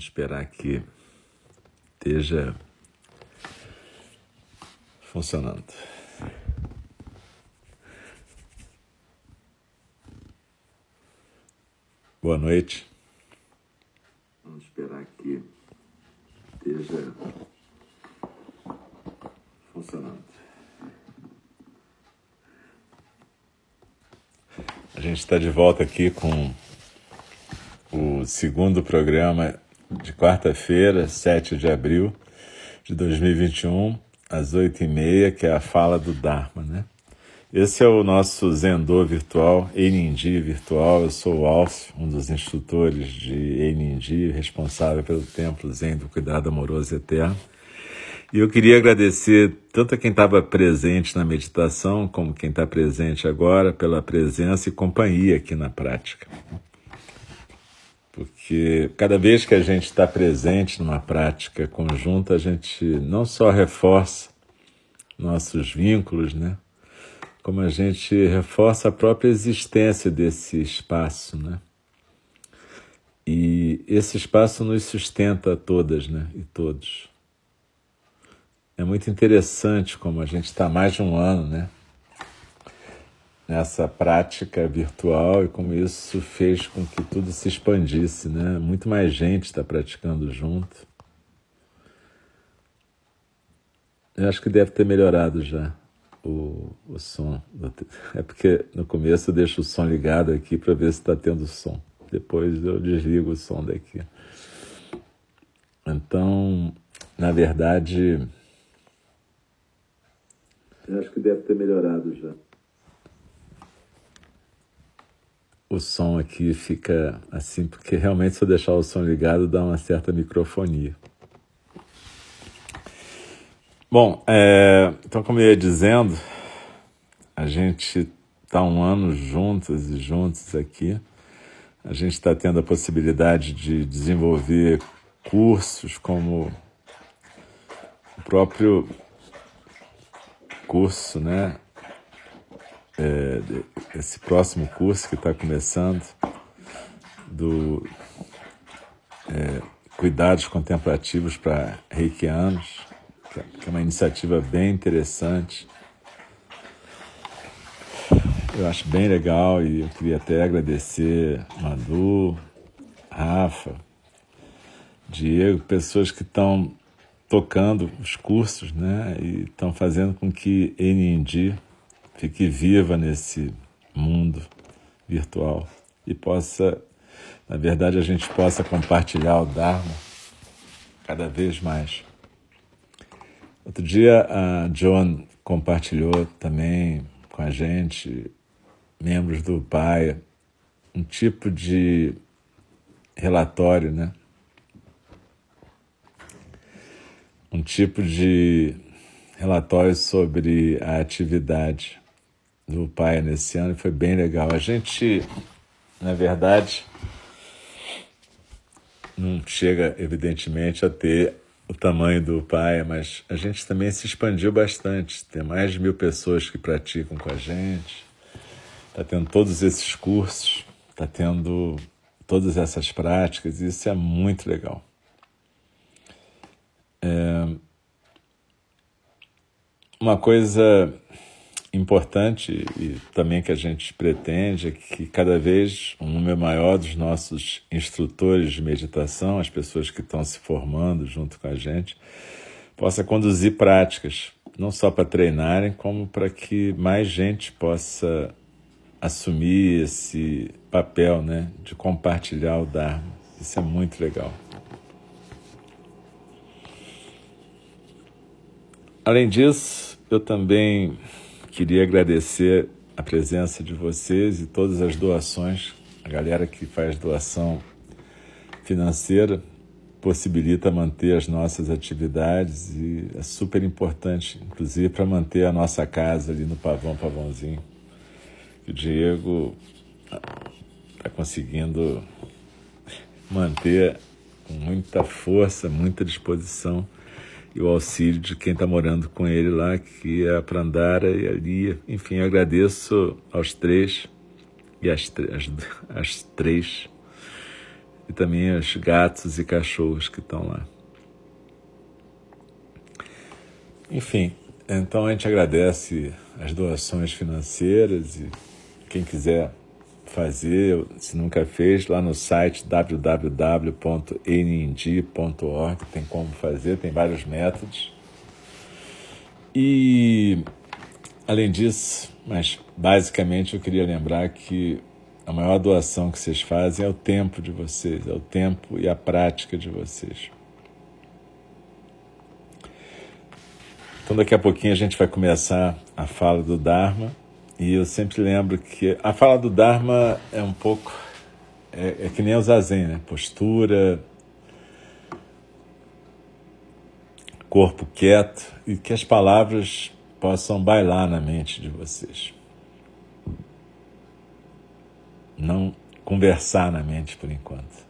Vamos esperar que esteja funcionando. Boa noite. Vamos esperar que esteja funcionando. A gente está de volta aqui com o segundo programa de quarta-feira, 7 de abril de 2021, às 8h30, que é a fala do Dharma, né? Esse é o nosso Zendô virtual, Einindi virtual. Eu sou o Alf, um dos instrutores de Einindi, responsável pelo Templo Zen do Cuidado Amoroso Eterno. E eu queria agradecer tanto a quem estava presente na meditação, como quem está presente agora, pela presença e companhia aqui na prática. Porque cada vez que a gente está presente numa prática conjunta, a gente não só reforça nossos vínculos, né? Como a gente reforça a própria existência desse espaço, né? E esse espaço nos sustenta a todas, né? E todos. É muito interessante como a gente está mais de um ano, né? Nessa prática virtual e como isso fez com que tudo se expandisse, né? Muito mais gente está praticando junto. Eu acho que deve ter melhorado já o, o som. É porque no começo eu deixo o som ligado aqui para ver se está tendo som. Depois eu desligo o som daqui. Então, na verdade. Eu acho que deve ter melhorado já o som aqui fica assim, porque realmente se eu deixar o som ligado dá uma certa microfonia. Bom, é, então como eu ia dizendo, a gente está um ano juntos e juntos aqui. A gente está tendo a possibilidade de desenvolver cursos como o próprio curso, né? É, esse próximo curso que está começando, do é, Cuidados Contemplativos para Reikianos, é, que é uma iniciativa bem interessante. Eu acho bem legal e eu queria até agradecer Manu, Rafa, Diego, pessoas que estão tocando os cursos, né, e estão fazendo com que NND fique viva nesse mundo virtual e possa, na verdade, a gente possa compartilhar o Dharma cada vez mais. Outro dia a John compartilhou também com a gente, membros do PAI, um tipo de relatório, né? Um tipo de relatório sobre a atividade do pai nesse ano e foi bem legal. A gente, na verdade, não chega, evidentemente, a ter o tamanho do pai, mas a gente também se expandiu bastante. Tem mais de mil pessoas que praticam com a gente, está tendo todos esses cursos, está tendo todas essas práticas, e isso é muito legal. É... Uma coisa importante e também que a gente pretende é que cada vez um número maior dos nossos instrutores de meditação, as pessoas que estão se formando junto com a gente, possa conduzir práticas, não só para treinarem, como para que mais gente possa assumir esse papel né, de compartilhar o Dharma. Isso é muito legal. Além disso, eu também Queria agradecer a presença de vocês e todas as doações. A galera que faz doação financeira possibilita manter as nossas atividades e é super importante, inclusive para manter a nossa casa ali no Pavão Pavãozinho. O Diego está conseguindo manter com muita força, muita disposição e o auxílio de quem está morando com ele lá, que é a Prandara e a Lia. Enfim, eu agradeço aos três e as, as, as três. E também os gatos e cachorros que estão lá. Enfim, então a gente agradece as doações financeiras e quem quiser fazer, se nunca fez, lá no site www.nnd.org tem como fazer, tem vários métodos. E além disso, mas basicamente eu queria lembrar que a maior doação que vocês fazem é o tempo de vocês, é o tempo e a prática de vocês. Então daqui a pouquinho a gente vai começar a fala do Dharma e eu sempre lembro que a fala do Dharma é um pouco. É, é que nem o Zazen, né? Postura, corpo quieto e que as palavras possam bailar na mente de vocês. Não conversar na mente por enquanto.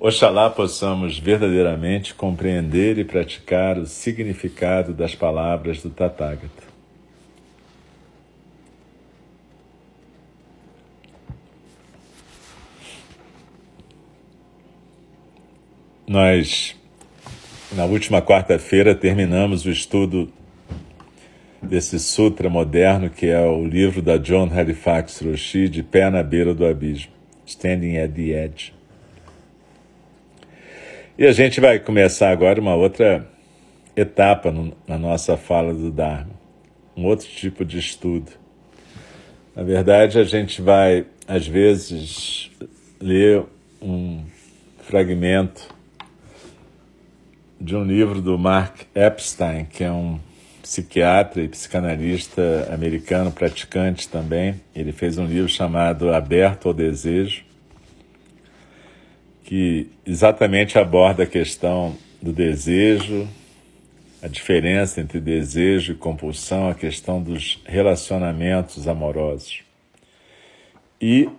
Oxalá possamos verdadeiramente compreender e praticar o significado das palavras do Tathagata. Nós, na última quarta-feira, terminamos o estudo desse sutra moderno que é o livro da John Halifax Roshi, De Pé na Beira do Abismo, Standing at the Edge. E a gente vai começar agora uma outra etapa no, na nossa fala do Dharma, um outro tipo de estudo. Na verdade, a gente vai, às vezes, ler um fragmento de um livro do Mark Epstein, que é um psiquiatra e psicanalista americano, praticante também. Ele fez um livro chamado Aberto ao Desejo que exatamente aborda a questão do desejo, a diferença entre desejo e compulsão, a questão dos relacionamentos amorosos. E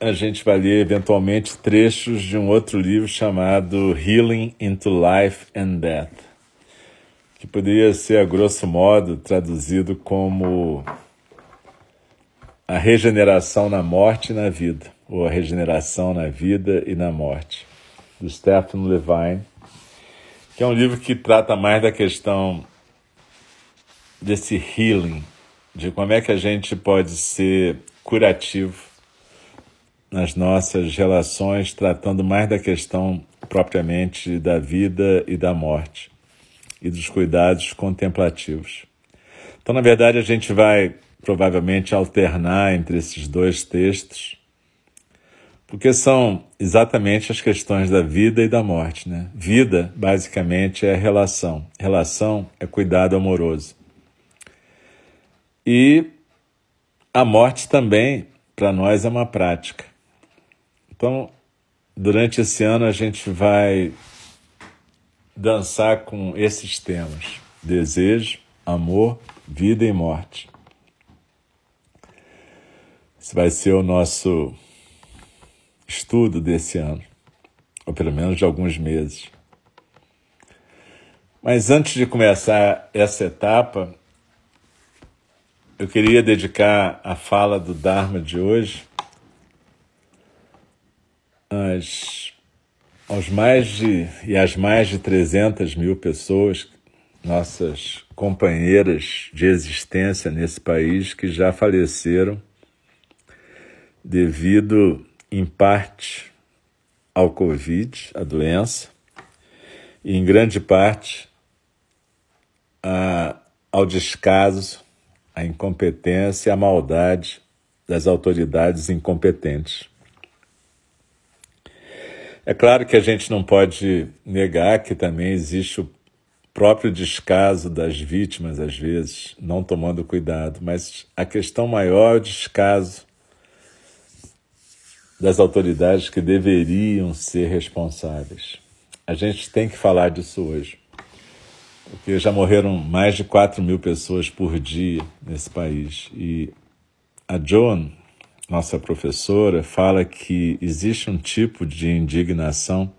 a gente vai ler eventualmente trechos de um outro livro chamado Healing into Life and Death, que poderia ser, a grosso modo, traduzido como a regeneração na morte e na vida ou a regeneração na vida e na morte, do Stephen Levine, que é um livro que trata mais da questão desse healing, de como é que a gente pode ser curativo nas nossas relações, tratando mais da questão propriamente da vida e da morte e dos cuidados contemplativos. Então, na verdade, a gente vai provavelmente alternar entre esses dois textos porque são exatamente as questões da vida e da morte. Né? Vida, basicamente, é relação. Relação é cuidado amoroso. E a morte também, para nós, é uma prática. Então, durante esse ano, a gente vai dançar com esses temas: desejo, amor, vida e morte. Esse vai ser o nosso estudo desse ano, ou pelo menos de alguns meses. Mas antes de começar essa etapa, eu queria dedicar a fala do Dharma de hoje às aos mais de e às mais de 300 mil pessoas, nossas companheiras de existência nesse país que já faleceram devido, em parte, ao Covid, a doença, e em grande parte a, ao descaso, à incompetência e à maldade das autoridades incompetentes. É claro que a gente não pode negar que também existe o próprio descaso das vítimas, às vezes, não tomando cuidado, mas a questão maior é o descaso das autoridades que deveriam ser responsáveis. A gente tem que falar disso hoje, porque já morreram mais de 4 mil pessoas por dia nesse país. E a Joan, nossa professora, fala que existe um tipo de indignação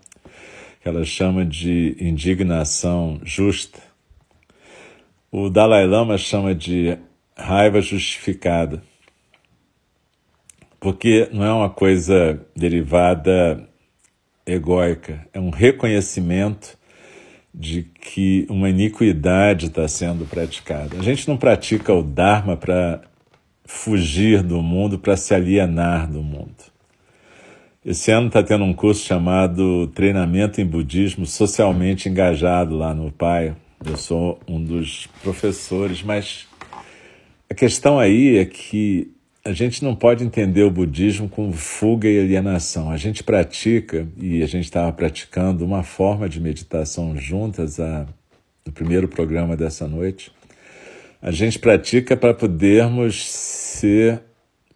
que ela chama de indignação justa. O Dalai Lama chama de raiva justificada porque não é uma coisa derivada egóica, é um reconhecimento de que uma iniquidade está sendo praticada. A gente não pratica o Dharma para fugir do mundo, para se alienar do mundo. Esse ano está tendo um curso chamado Treinamento em Budismo Socialmente Engajado lá no PAI. Eu sou um dos professores, mas a questão aí é que a gente não pode entender o budismo como fuga e alienação. A gente pratica, e a gente estava praticando uma forma de meditação juntas a, no primeiro programa dessa noite. A gente pratica para podermos ser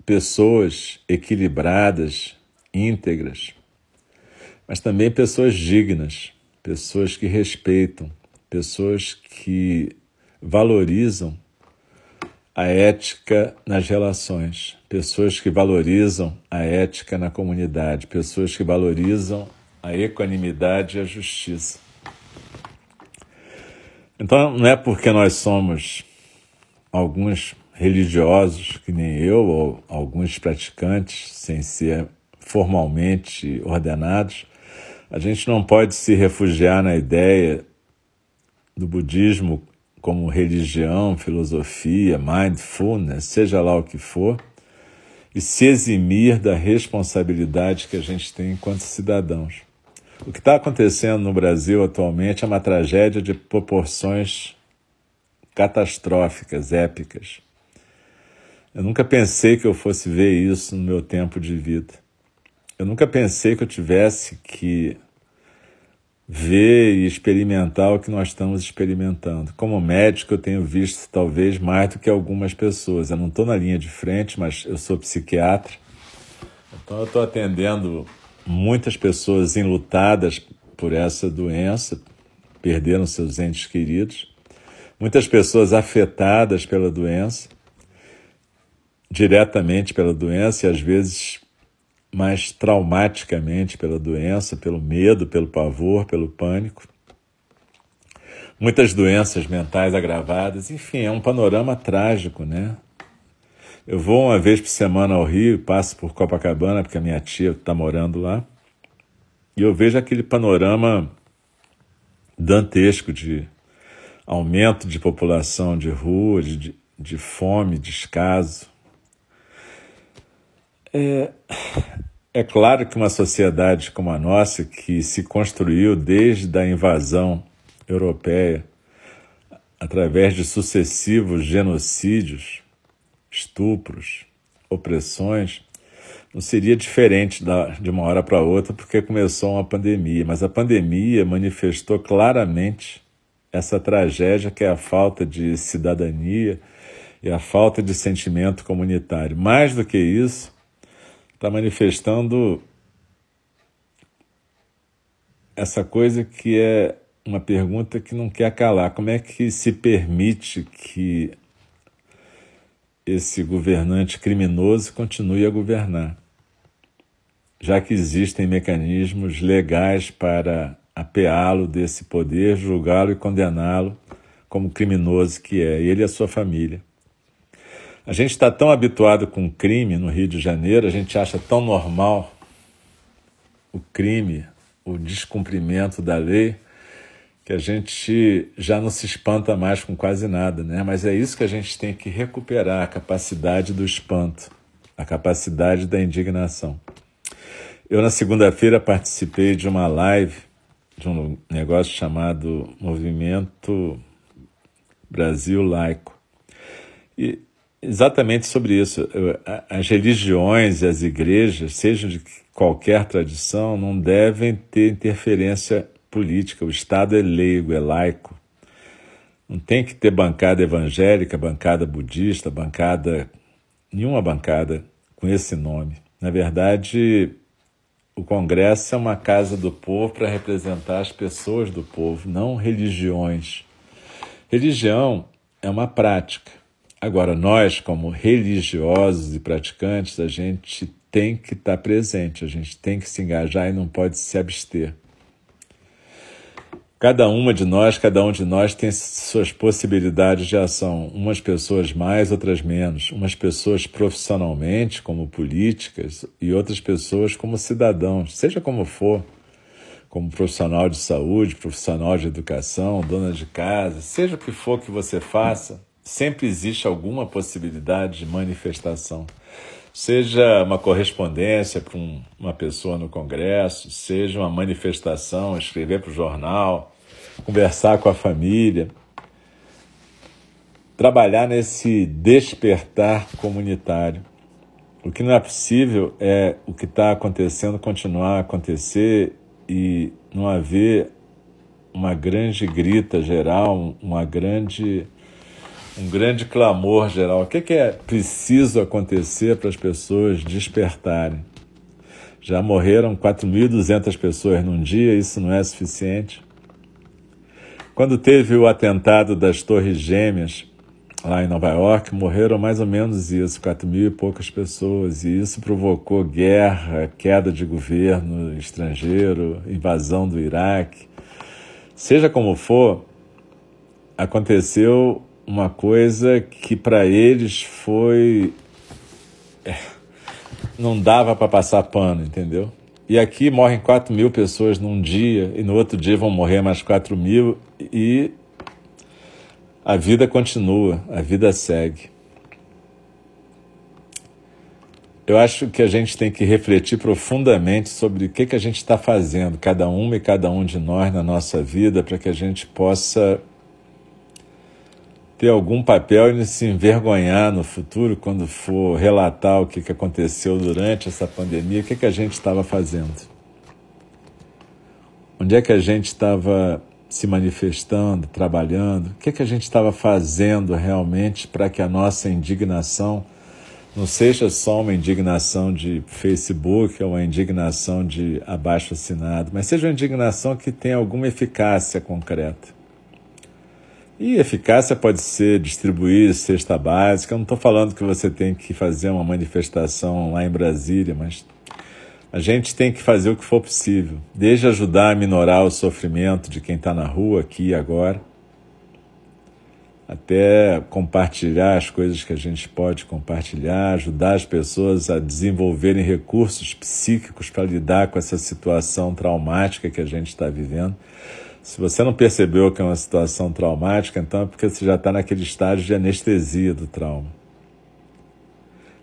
pessoas equilibradas, íntegras, mas também pessoas dignas, pessoas que respeitam, pessoas que valorizam a ética nas relações, pessoas que valorizam a ética na comunidade, pessoas que valorizam a equanimidade e a justiça. Então, não é porque nós somos alguns religiosos, que nem eu, ou alguns praticantes, sem ser formalmente ordenados, a gente não pode se refugiar na ideia do budismo como religião, filosofia, mindfulness, seja lá o que for, e se eximir da responsabilidade que a gente tem enquanto cidadãos. O que está acontecendo no Brasil atualmente é uma tragédia de proporções catastróficas, épicas. Eu nunca pensei que eu fosse ver isso no meu tempo de vida. Eu nunca pensei que eu tivesse que ver e experimentar o que nós estamos experimentando. Como médico, eu tenho visto talvez mais do que algumas pessoas. Eu não estou na linha de frente, mas eu sou psiquiatra. Então, eu estou atendendo muitas pessoas enlutadas por essa doença, perderam seus entes queridos, muitas pessoas afetadas pela doença, diretamente pela doença e às vezes mais traumaticamente pela doença, pelo medo, pelo pavor, pelo pânico. Muitas doenças mentais agravadas, enfim, é um panorama trágico, né? Eu vou uma vez por semana ao Rio, passo por Copacabana, porque a minha tia está morando lá, e eu vejo aquele panorama dantesco de aumento de população de rua, de, de fome, descaso. É, é claro que uma sociedade como a nossa, que se construiu desde a invasão europeia, através de sucessivos genocídios, estupros, opressões, não seria diferente da, de uma hora para outra porque começou uma pandemia. Mas a pandemia manifestou claramente essa tragédia que é a falta de cidadania e a falta de sentimento comunitário. Mais do que isso, está manifestando essa coisa que é uma pergunta que não quer calar. Como é que se permite que esse governante criminoso continue a governar? Já que existem mecanismos legais para apeá-lo desse poder, julgá-lo e condená-lo como criminoso que é, ele e a sua família. A gente está tão habituado com crime no Rio de Janeiro, a gente acha tão normal o crime o descumprimento da lei, que a gente já não se espanta mais com quase nada, né? Mas é isso que a gente tem que recuperar, a capacidade do espanto, a capacidade da indignação. Eu, na segunda-feira, participei de uma live de um negócio chamado Movimento Brasil Laico. E exatamente sobre isso. As religiões e as igrejas, sejam de qualquer tradição, não devem ter interferência política. O Estado é leigo, é laico. Não tem que ter bancada evangélica, bancada budista, bancada. nenhuma bancada com esse nome. Na verdade, o Congresso é uma casa do povo para representar as pessoas do povo, não religiões. Religião é uma prática. Agora, nós, como religiosos e praticantes, a gente tem que estar presente, a gente tem que se engajar e não pode se abster. Cada uma de nós, cada um de nós tem suas possibilidades de ação. Umas pessoas mais, outras menos. Umas pessoas profissionalmente, como políticas, e outras pessoas como cidadãos, seja como for, como profissional de saúde, profissional de educação, dona de casa, seja o que for que você faça, sempre existe alguma possibilidade de manifestação seja uma correspondência para um, uma pessoa no Congresso, seja uma manifestação, escrever para o jornal, conversar com a família, trabalhar nesse despertar comunitário. O que não é possível é o que está acontecendo continuar a acontecer e não haver uma grande grita geral, uma grande um grande clamor geral. O que, que é preciso acontecer para as pessoas despertarem? Já morreram 4.200 pessoas num dia, isso não é suficiente? Quando teve o atentado das Torres Gêmeas, lá em Nova York, morreram mais ou menos isso, 4 mil e poucas pessoas, e isso provocou guerra, queda de governo estrangeiro, invasão do Iraque. Seja como for, aconteceu uma coisa que para eles foi. É, não dava para passar pano, entendeu? E aqui morrem 4 mil pessoas num dia, e no outro dia vão morrer mais 4 mil, e a vida continua, a vida segue. Eu acho que a gente tem que refletir profundamente sobre o que, que a gente está fazendo, cada uma e cada um de nós na nossa vida, para que a gente possa ter algum papel e se envergonhar no futuro quando for relatar o que, aconteceu durante essa pandemia, o que, a gente estava fazendo. Onde é que a gente estava se manifestando, trabalhando? O que, que a gente estava fazendo realmente para que a nossa indignação não seja só uma indignação de Facebook ou uma indignação de abaixo assinado, mas seja uma indignação que tenha alguma eficácia concreta. E eficácia pode ser distribuir cesta básica. Eu não estou falando que você tem que fazer uma manifestação lá em Brasília, mas a gente tem que fazer o que for possível, desde ajudar a minorar o sofrimento de quem está na rua aqui e agora, até compartilhar as coisas que a gente pode compartilhar, ajudar as pessoas a desenvolverem recursos psíquicos para lidar com essa situação traumática que a gente está vivendo. Se você não percebeu que é uma situação traumática, então é porque você já está naquele estágio de anestesia do trauma.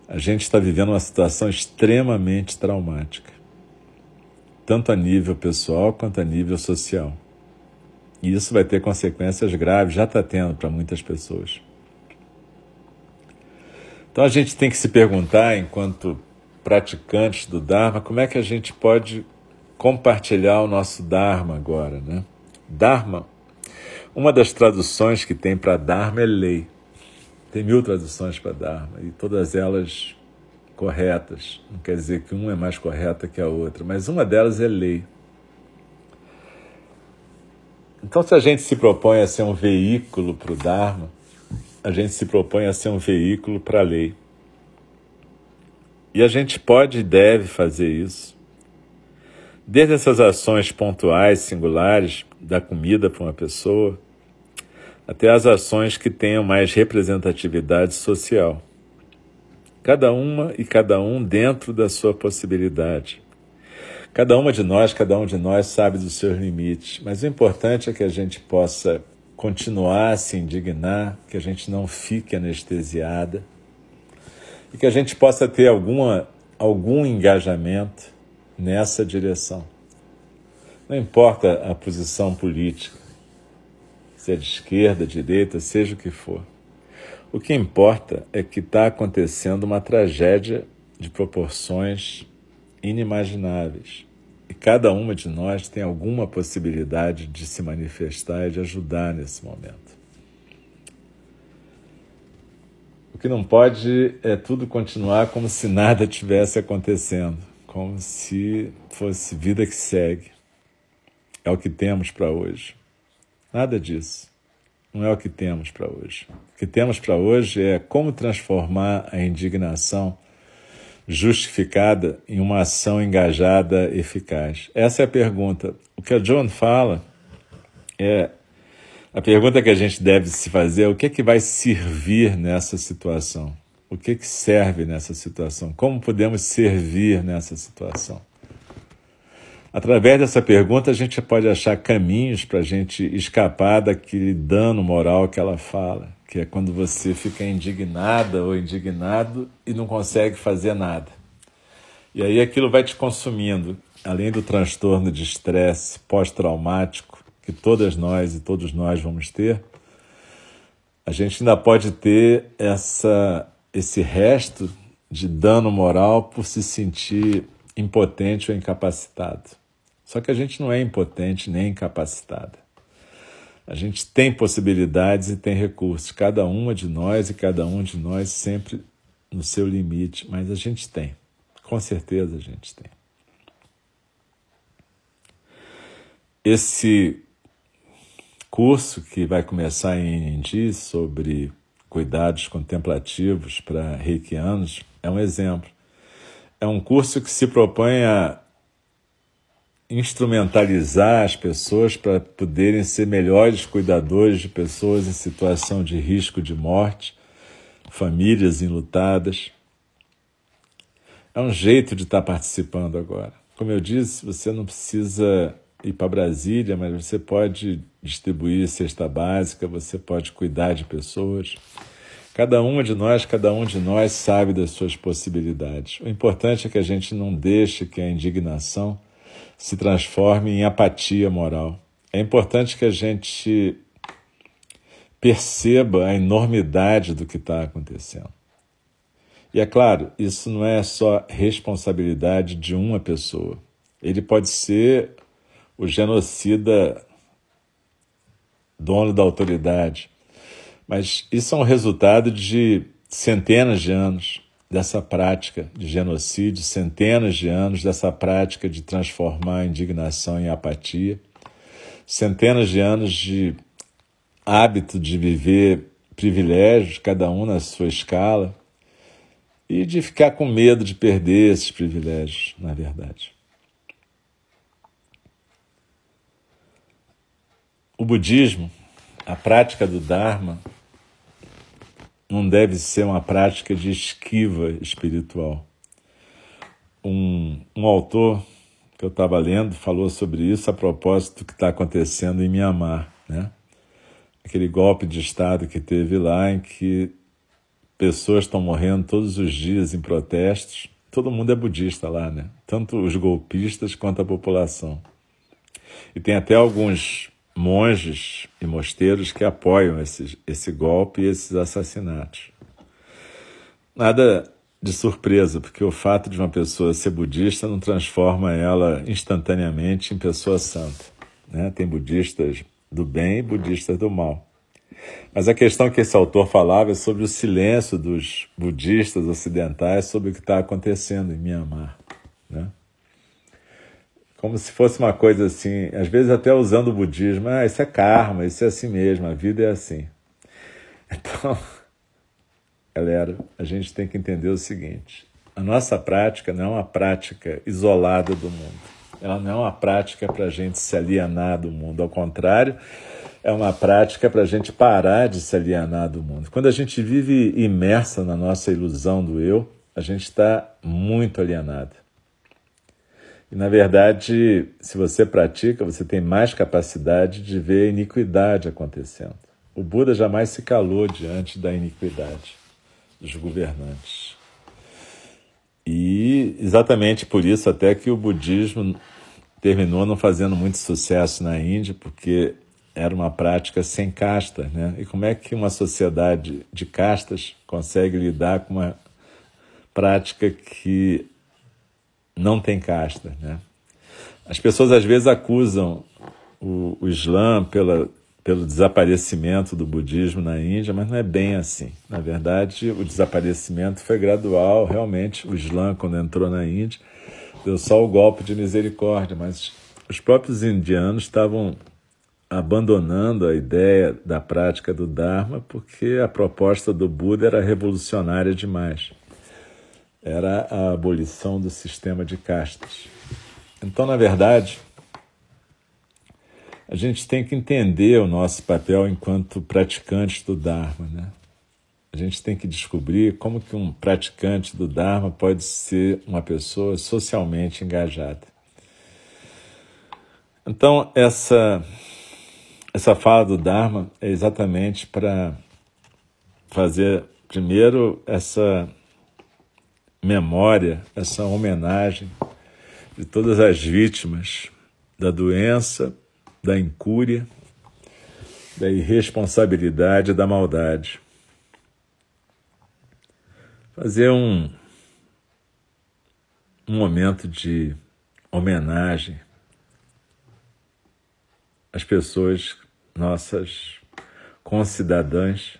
A gente está vivendo uma situação extremamente traumática, tanto a nível pessoal quanto a nível social. E isso vai ter consequências graves, já está tendo para muitas pessoas. Então a gente tem que se perguntar, enquanto praticantes do Dharma, como é que a gente pode compartilhar o nosso Dharma agora, né? Dharma, uma das traduções que tem para Dharma é lei. Tem mil traduções para Dharma e todas elas corretas. Não quer dizer que uma é mais correta que a outra, mas uma delas é lei. Então, se a gente se propõe a ser um veículo para o Dharma, a gente se propõe a ser um veículo para a lei. E a gente pode e deve fazer isso. Desde essas ações pontuais, singulares, da comida para uma pessoa, até as ações que tenham mais representatividade social. Cada uma e cada um dentro da sua possibilidade. Cada uma de nós, cada um de nós sabe dos seus limites, mas o importante é que a gente possa continuar a se indignar, que a gente não fique anestesiada e que a gente possa ter alguma, algum engajamento nessa direção. Não importa a posição política, se é de esquerda, direita, seja o que for. O que importa é que está acontecendo uma tragédia de proporções inimagináveis. E cada uma de nós tem alguma possibilidade de se manifestar e de ajudar nesse momento. O que não pode é tudo continuar como se nada tivesse acontecendo, como se fosse vida que segue. É o que temos para hoje. Nada disso. Não é o que temos para hoje. O que temos para hoje é como transformar a indignação justificada em uma ação engajada eficaz? Essa é a pergunta. O que a John fala é a pergunta que a gente deve se fazer é o que é que vai servir nessa situação? O que que serve nessa situação? Como podemos servir nessa situação? Através dessa pergunta, a gente pode achar caminhos para a gente escapar daquele dano moral que ela fala que é quando você fica indignada ou indignado e não consegue fazer nada. E aí aquilo vai te consumindo, além do transtorno de estresse pós-traumático que todas nós e todos nós vamos ter, a gente ainda pode ter essa, esse resto de dano moral por se sentir impotente ou incapacitado. Só que a gente não é impotente nem incapacitado. A gente tem possibilidades e tem recursos, cada uma de nós e cada um de nós sempre no seu limite, mas a gente tem, com certeza a gente tem. Esse curso que vai começar em Indi sobre cuidados contemplativos para reikianos é um exemplo. É um curso que se propõe a instrumentalizar as pessoas para poderem ser melhores cuidadores de pessoas em situação de risco de morte, famílias enlutadas. É um jeito de estar participando agora. Como eu disse, você não precisa ir para Brasília, mas você pode distribuir cesta básica, você pode cuidar de pessoas. Cada uma de nós, cada um de nós sabe das suas possibilidades. O importante é que a gente não deixe que a indignação se transforme em apatia moral. É importante que a gente perceba a enormidade do que está acontecendo. E é claro, isso não é só responsabilidade de uma pessoa. Ele pode ser o genocida dono da autoridade, mas isso é um resultado de centenas de anos dessa prática de genocídio, centenas de anos dessa prática de transformar a indignação em apatia, centenas de anos de hábito de viver privilégios, cada um na sua escala, e de ficar com medo de perder esses privilégios, na verdade. O budismo, a prática do Dharma, não deve ser uma prática de esquiva espiritual. Um, um autor que eu estava lendo falou sobre isso a propósito do que está acontecendo em Mianmar, né? Aquele golpe de Estado que teve lá em que pessoas estão morrendo todos os dias em protestos. Todo mundo é budista lá, né? Tanto os golpistas quanto a população. E tem até alguns monges e mosteiros que apoiam esse, esse golpe e esses assassinatos. Nada de surpresa, porque o fato de uma pessoa ser budista não transforma ela instantaneamente em pessoa santa. Né? Tem budistas do bem e budistas do mal. Mas a questão que esse autor falava é sobre o silêncio dos budistas ocidentais sobre o que está acontecendo em Myanmar. Né? Como se fosse uma coisa assim, às vezes até usando o budismo, ah, isso é karma, isso é assim mesmo, a vida é assim. Então, galera, a gente tem que entender o seguinte: a nossa prática não é uma prática isolada do mundo. Ela não é uma prática para a gente se alienar do mundo. Ao contrário, é uma prática para a gente parar de se alienar do mundo. Quando a gente vive imersa na nossa ilusão do eu, a gente está muito alienado. E, na verdade, se você pratica, você tem mais capacidade de ver a iniquidade acontecendo. O Buda jamais se calou diante da iniquidade dos governantes. E exatamente por isso até que o budismo terminou não fazendo muito sucesso na Índia, porque era uma prática sem casta, né? E como é que uma sociedade de castas consegue lidar com uma prática que não tem casta, né? As pessoas às vezes acusam o, o Islã pela, pelo desaparecimento do budismo na Índia, mas não é bem assim. Na verdade, o desaparecimento foi gradual. Realmente, o Islã, quando entrou na Índia, deu só o golpe de misericórdia, mas os próprios indianos estavam abandonando a ideia da prática do Dharma porque a proposta do Buda era revolucionária demais. Era a abolição do sistema de castas. Então, na verdade, a gente tem que entender o nosso papel enquanto praticantes do Dharma, né? A gente tem que descobrir como que um praticante do Dharma pode ser uma pessoa socialmente engajada. Então, essa essa fala do Dharma é exatamente para fazer, primeiro, essa memória, essa homenagem de todas as vítimas da doença, da incúria, da irresponsabilidade da maldade. Fazer um, um momento de homenagem as pessoas, nossas concidadãs,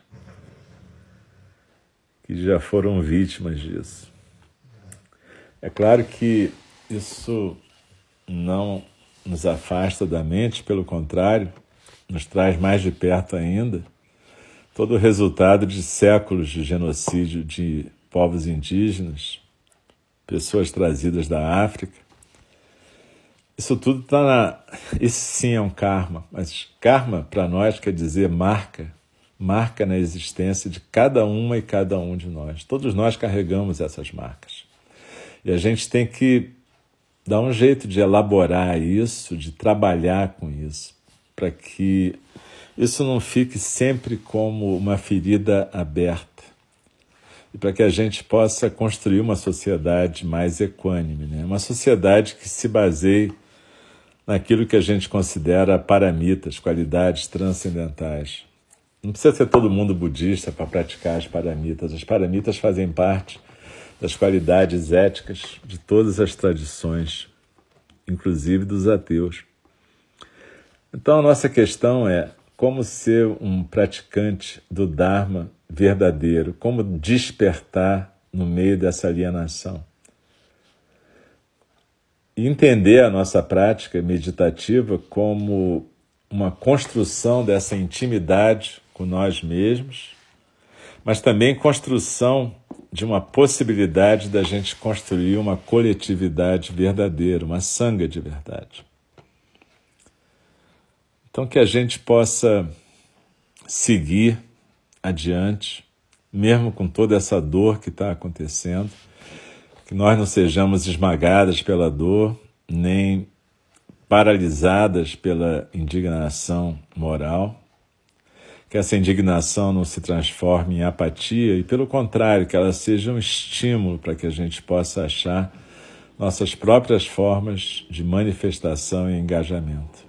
que já foram vítimas disso. É claro que isso não nos afasta da mente, pelo contrário, nos traz mais de perto ainda todo o resultado de séculos de genocídio de povos indígenas, pessoas trazidas da África, isso tudo está na. Isso sim é um karma, mas karma para nós quer dizer marca, marca na existência de cada uma e cada um de nós. Todos nós carregamos essas marcas. E a gente tem que dar um jeito de elaborar isso, de trabalhar com isso, para que isso não fique sempre como uma ferida aberta. E para que a gente possa construir uma sociedade mais equânime, né? uma sociedade que se baseie naquilo que a gente considera paramitas, qualidades transcendentais. Não precisa ser todo mundo budista para praticar as paramitas. As paramitas fazem parte das qualidades éticas de todas as tradições, inclusive dos ateus. Então a nossa questão é como ser um praticante do Dharma verdadeiro, como despertar no meio dessa alienação e entender a nossa prática meditativa como uma construção dessa intimidade com nós mesmos, mas também construção de uma possibilidade da gente construir uma coletividade verdadeira, uma sanga de verdade. Então, que a gente possa seguir adiante, mesmo com toda essa dor que está acontecendo que nós não sejamos esmagadas pela dor, nem paralisadas pela indignação moral, que essa indignação não se transforme em apatia e, pelo contrário, que ela seja um estímulo para que a gente possa achar nossas próprias formas de manifestação e engajamento.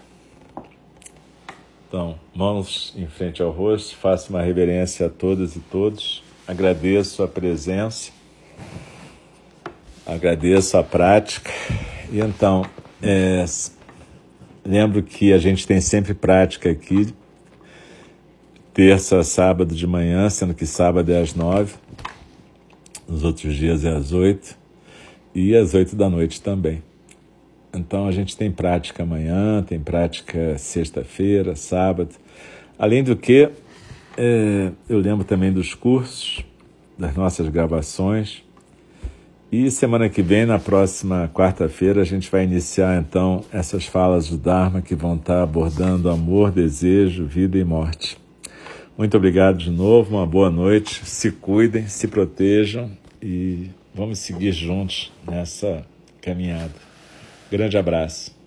Então, mãos em frente ao rosto, faça uma reverência a todas e todos. Agradeço a presença, agradeço a prática. E então, é, Lembro que a gente tem sempre prática aqui, terça, sábado de manhã, sendo que sábado é às nove, nos outros dias é às oito e às oito da noite também. Então a gente tem prática amanhã, tem prática sexta-feira, sábado. Além do que, é, eu lembro também dos cursos, das nossas gravações. E semana que vem, na próxima quarta-feira, a gente vai iniciar então essas falas do Dharma que vão estar abordando amor, desejo, vida e morte. Muito obrigado de novo, uma boa noite. Se cuidem, se protejam e vamos seguir juntos nessa caminhada. Grande abraço.